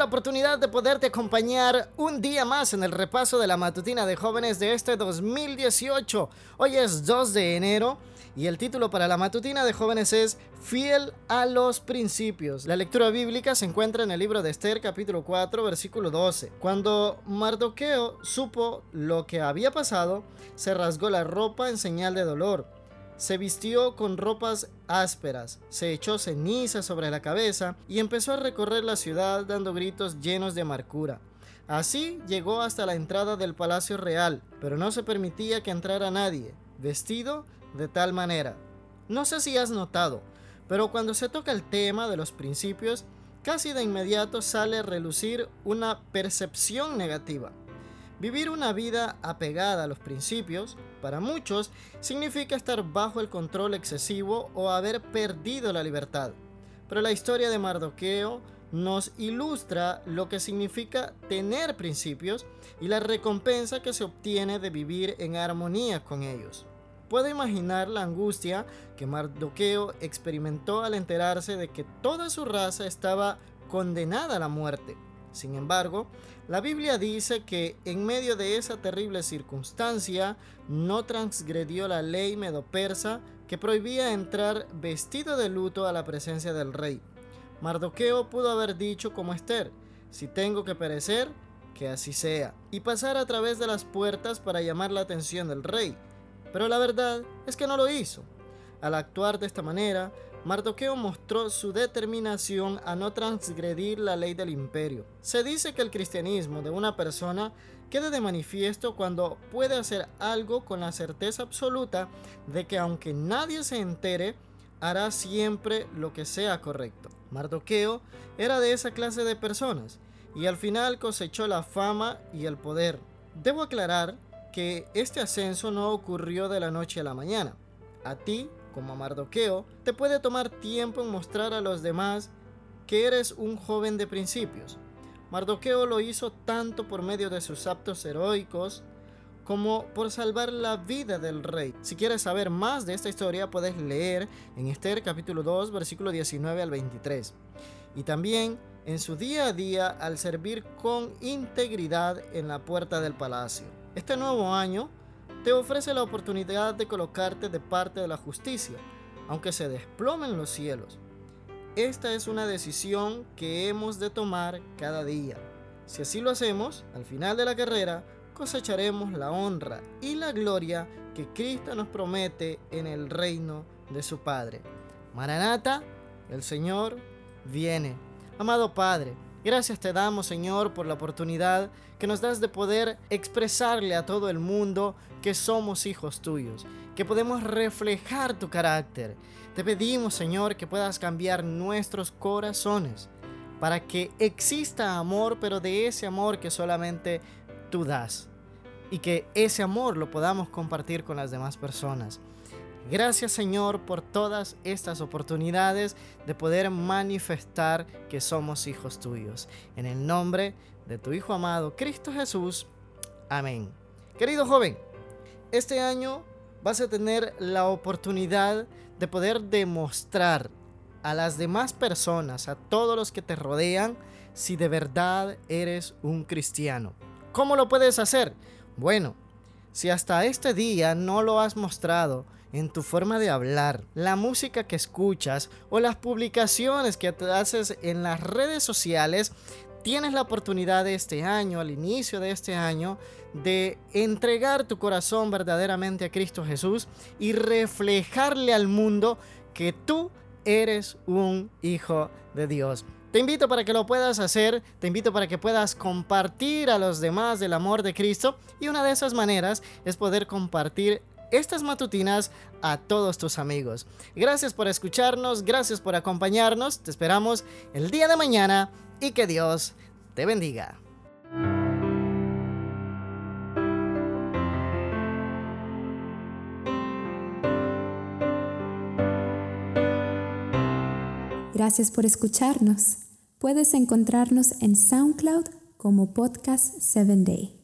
la oportunidad de poderte acompañar un día más en el repaso de la matutina de jóvenes de este 2018. Hoy es 2 de enero y el título para la matutina de jóvenes es Fiel a los principios. La lectura bíblica se encuentra en el libro de Esther capítulo 4 versículo 12. Cuando Mardoqueo supo lo que había pasado, se rasgó la ropa en señal de dolor. Se vistió con ropas ásperas, se echó ceniza sobre la cabeza y empezó a recorrer la ciudad dando gritos llenos de amargura. Así llegó hasta la entrada del palacio real, pero no se permitía que entrara nadie, vestido de tal manera. No sé si has notado, pero cuando se toca el tema de los principios, casi de inmediato sale a relucir una percepción negativa. Vivir una vida apegada a los principios, para muchos, significa estar bajo el control excesivo o haber perdido la libertad. Pero la historia de Mardoqueo nos ilustra lo que significa tener principios y la recompensa que se obtiene de vivir en armonía con ellos. Puedo imaginar la angustia que Mardoqueo experimentó al enterarse de que toda su raza estaba condenada a la muerte. Sin embargo, la Biblia dice que en medio de esa terrible circunstancia no transgredió la ley medo-persa que prohibía entrar vestido de luto a la presencia del rey. Mardoqueo pudo haber dicho como Esther, si tengo que perecer, que así sea, y pasar a través de las puertas para llamar la atención del rey. Pero la verdad es que no lo hizo. Al actuar de esta manera, Mardoqueo mostró su determinación a no transgredir la ley del imperio. Se dice que el cristianismo de una persona queda de manifiesto cuando puede hacer algo con la certeza absoluta de que aunque nadie se entere, hará siempre lo que sea correcto. Mardoqueo era de esa clase de personas y al final cosechó la fama y el poder. Debo aclarar que este ascenso no ocurrió de la noche a la mañana. A ti, como Mardoqueo, te puede tomar tiempo en mostrar a los demás que eres un joven de principios. Mardoqueo lo hizo tanto por medio de sus actos heroicos como por salvar la vida del rey. Si quieres saber más de esta historia, puedes leer en Esther capítulo 2, versículo 19 al 23. Y también en su día a día al servir con integridad en la puerta del palacio. Este nuevo año te ofrece la oportunidad de colocarte de parte de la justicia, aunque se desplomen los cielos. Esta es una decisión que hemos de tomar cada día. Si así lo hacemos, al final de la carrera cosecharemos la honra y la gloria que Cristo nos promete en el reino de su Padre. Maranata, el Señor viene. Amado Padre, Gracias te damos, Señor, por la oportunidad que nos das de poder expresarle a todo el mundo que somos hijos tuyos, que podemos reflejar tu carácter. Te pedimos, Señor, que puedas cambiar nuestros corazones para que exista amor, pero de ese amor que solamente tú das. Y que ese amor lo podamos compartir con las demás personas. Gracias Señor por todas estas oportunidades de poder manifestar que somos hijos tuyos. En el nombre de tu Hijo amado, Cristo Jesús. Amén. Querido joven, este año vas a tener la oportunidad de poder demostrar a las demás personas, a todos los que te rodean, si de verdad eres un cristiano. ¿Cómo lo puedes hacer? Bueno, si hasta este día no lo has mostrado, en tu forma de hablar, la música que escuchas o las publicaciones que haces en las redes sociales, tienes la oportunidad de este año, al inicio de este año, de entregar tu corazón verdaderamente a Cristo Jesús y reflejarle al mundo que tú eres un hijo de Dios. Te invito para que lo puedas hacer, te invito para que puedas compartir a los demás del amor de Cristo y una de esas maneras es poder compartir estas matutinas a todos tus amigos. Gracias por escucharnos, gracias por acompañarnos, te esperamos el día de mañana y que Dios te bendiga. Gracias por escucharnos. Puedes encontrarnos en SoundCloud como Podcast 7 Day.